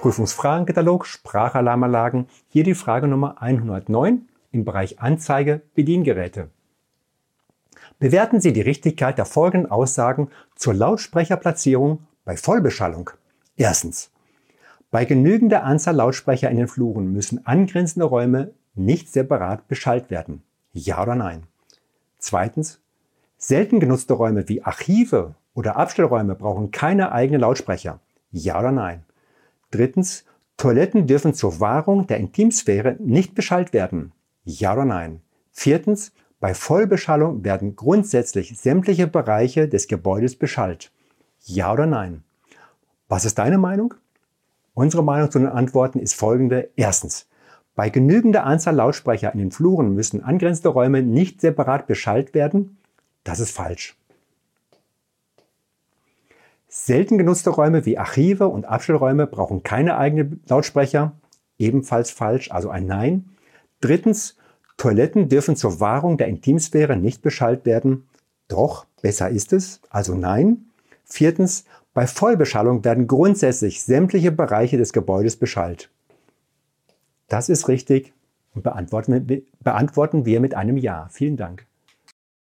Prüfungsfragenkatalog, Sprachalarmanlagen. Hier die Frage Nummer 109 im Bereich Anzeige Bediengeräte. Bewerten Sie die Richtigkeit der folgenden Aussagen zur Lautsprecherplatzierung bei Vollbeschallung. Erstens. Bei genügender Anzahl Lautsprecher in den Fluren müssen angrenzende Räume nicht separat beschallt werden. Ja oder nein? Zweitens. Selten genutzte Räume wie Archive oder Abstellräume brauchen keine eigenen Lautsprecher. Ja oder nein? Drittens. Toiletten dürfen zur Wahrung der Intimsphäre nicht beschallt werden. Ja oder nein? Viertens. Bei Vollbeschallung werden grundsätzlich sämtliche Bereiche des Gebäudes beschallt. Ja oder nein? Was ist deine Meinung? Unsere Meinung zu den Antworten ist folgende. Erstens. Bei genügender Anzahl Lautsprecher in den Fluren müssen angrenzende Räume nicht separat beschallt werden. Das ist falsch. Selten genutzte Räume wie Archive und Abstellräume brauchen keine eigenen Lautsprecher. Ebenfalls falsch, also ein Nein. Drittens, Toiletten dürfen zur Wahrung der Intimsphäre nicht beschallt werden. Doch, besser ist es, also nein. Viertens, bei Vollbeschallung werden grundsätzlich sämtliche Bereiche des Gebäudes beschallt. Das ist richtig und beantworten wir mit einem Ja. Vielen Dank.